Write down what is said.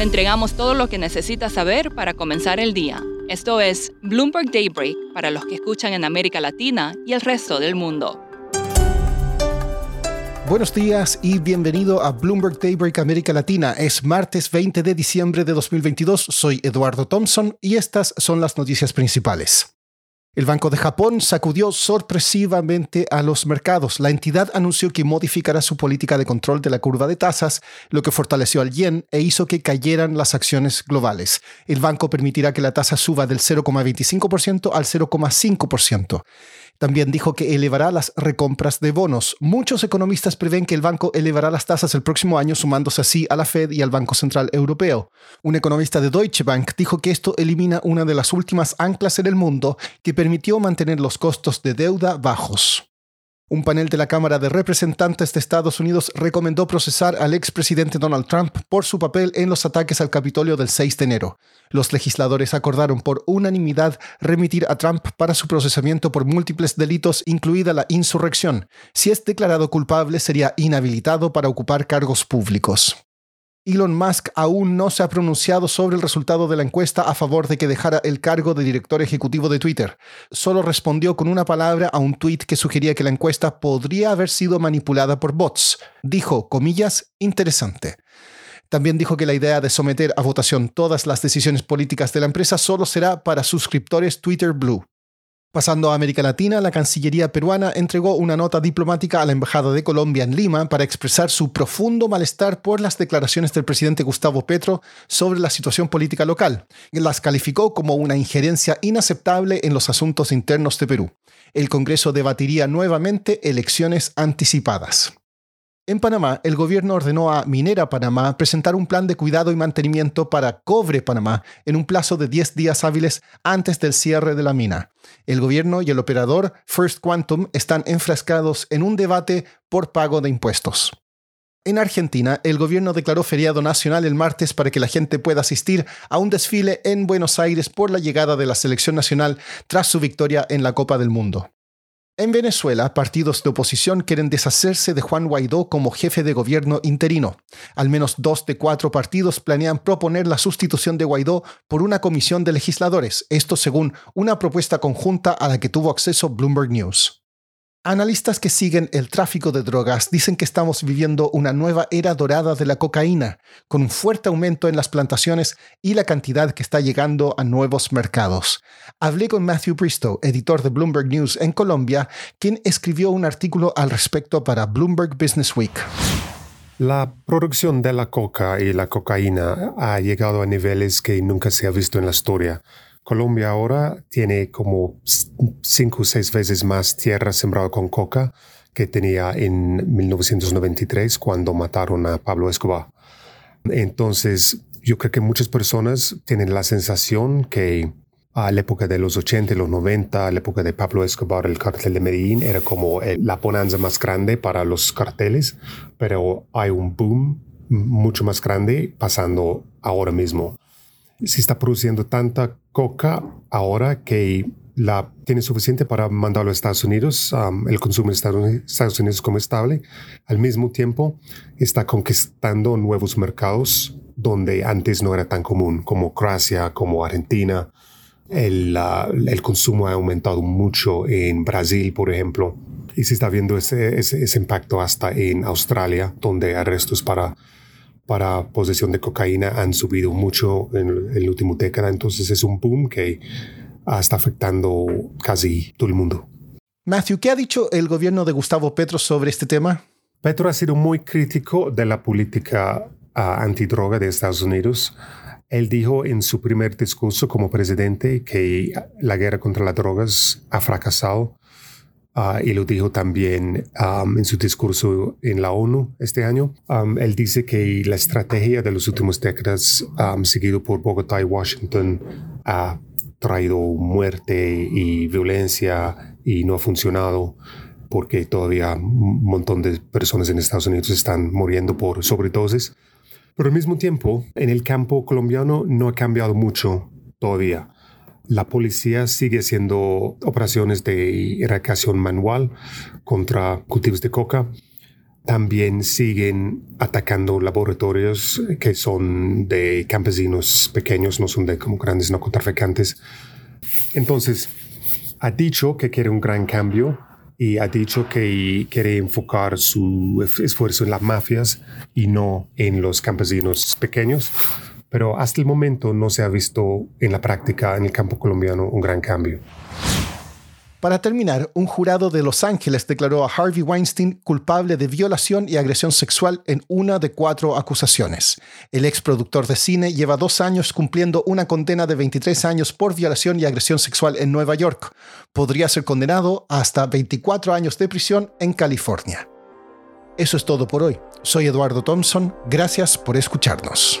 Le entregamos todo lo que necesita saber para comenzar el día. Esto es Bloomberg Daybreak para los que escuchan en América Latina y el resto del mundo. Buenos días y bienvenido a Bloomberg Daybreak América Latina. Es martes 20 de diciembre de 2022. Soy Eduardo Thompson y estas son las noticias principales. El Banco de Japón sacudió sorpresivamente a los mercados. La entidad anunció que modificará su política de control de la curva de tasas, lo que fortaleció al yen e hizo que cayeran las acciones globales. El banco permitirá que la tasa suba del 0,25% al 0,5%. También dijo que elevará las recompras de bonos. Muchos economistas prevén que el banco elevará las tasas el próximo año, sumándose así a la Fed y al Banco Central Europeo. Un economista de Deutsche Bank dijo que esto elimina una de las últimas anclas en el mundo que permitió mantener los costos de deuda bajos. Un panel de la Cámara de Representantes de Estados Unidos recomendó procesar al expresidente Donald Trump por su papel en los ataques al Capitolio del 6 de enero. Los legisladores acordaron por unanimidad remitir a Trump para su procesamiento por múltiples delitos, incluida la insurrección. Si es declarado culpable, sería inhabilitado para ocupar cargos públicos. Elon Musk aún no se ha pronunciado sobre el resultado de la encuesta a favor de que dejara el cargo de director ejecutivo de Twitter. Solo respondió con una palabra a un tweet que sugería que la encuesta podría haber sido manipulada por bots. Dijo, comillas, interesante. También dijo que la idea de someter a votación todas las decisiones políticas de la empresa solo será para suscriptores Twitter Blue. Pasando a América Latina, la Cancillería peruana entregó una nota diplomática a la Embajada de Colombia en Lima para expresar su profundo malestar por las declaraciones del presidente Gustavo Petro sobre la situación política local. Las calificó como una injerencia inaceptable en los asuntos internos de Perú. El Congreso debatiría nuevamente elecciones anticipadas. En Panamá, el gobierno ordenó a Minera Panamá presentar un plan de cuidado y mantenimiento para Cobre Panamá en un plazo de 10 días hábiles antes del cierre de la mina. El gobierno y el operador First Quantum están enfrascados en un debate por pago de impuestos. En Argentina, el gobierno declaró feriado nacional el martes para que la gente pueda asistir a un desfile en Buenos Aires por la llegada de la selección nacional tras su victoria en la Copa del Mundo. En Venezuela, partidos de oposición quieren deshacerse de Juan Guaidó como jefe de gobierno interino. Al menos dos de cuatro partidos planean proponer la sustitución de Guaidó por una comisión de legisladores, esto según una propuesta conjunta a la que tuvo acceso Bloomberg News. Analistas que siguen el tráfico de drogas dicen que estamos viviendo una nueva era dorada de la cocaína, con un fuerte aumento en las plantaciones y la cantidad que está llegando a nuevos mercados. Hablé con Matthew Bristow, editor de Bloomberg News en Colombia, quien escribió un artículo al respecto para Bloomberg Business Week. La producción de la coca y la cocaína ha llegado a niveles que nunca se ha visto en la historia. Colombia ahora tiene como cinco o seis veces más tierra sembrada con coca que tenía en 1993 cuando mataron a Pablo Escobar. Entonces, yo creo que muchas personas tienen la sensación que a la época de los 80 y los 90, a la época de Pablo Escobar, el cartel de Medellín era como la bonanza más grande para los carteles, pero hay un boom mucho más grande pasando ahora mismo se está produciendo tanta coca ahora que la tiene suficiente para mandarlo a Estados Unidos, el consumo en Estados Unidos como estable. Al mismo tiempo, está conquistando nuevos mercados donde antes no era tan común, como Croacia, como Argentina. El, consumo ha aumentado mucho en Brasil, por ejemplo, y se está viendo ese, impacto hasta en Australia, donde arrestos para para posesión de cocaína han subido mucho en, la última década, entonces es un boom que está afectando casi todo el mundo. Matthew, ¿qué ha dicho el gobierno de Gustavo Petro sobre este tema? Petro ha sido muy crítico de la política uh, antidroga de Estados Unidos. Él dijo en su primer discurso como presidente que la guerra contra las drogas ha fracasado Ah, y lo dijo también en su discurso en la ONU este año. él dice que la estrategia de los últimos décadas, seguido por Bogotá y Washington, ha traído muerte y violencia y no ha funcionado porque todavía un montón de personas en Estados Unidos están muriendo por sobredosis. Pero al mismo tiempo, en el campo colombiano no ha cambiado mucho todavía. La policía sigue haciendo operaciones de erradicación manual contra cultivos de coca. también siguen atacando laboratorios que son de campesinos pequeños, no son de como grandes narcotraficantes. Entonces, ha dicho que quiere un gran cambio y ha dicho que quiere enfocar su esfuerzo en las mafias y no en los campesinos pequeños. Pero hasta el momento no se ha visto en la práctica en el campo colombiano un gran cambio. Para terminar, un jurado de Los Ángeles declaró a Harvey Weinstein culpable de violación y agresión sexual en una de cuatro acusaciones. El ex productor de cine lleva dos años cumpliendo una condena de 23 años por violación y agresión sexual en Nueva York. Podría ser condenado a hasta 24 años de prisión en California. Eso es todo por hoy. Soy Eduardo Thompson. Gracias por escucharnos.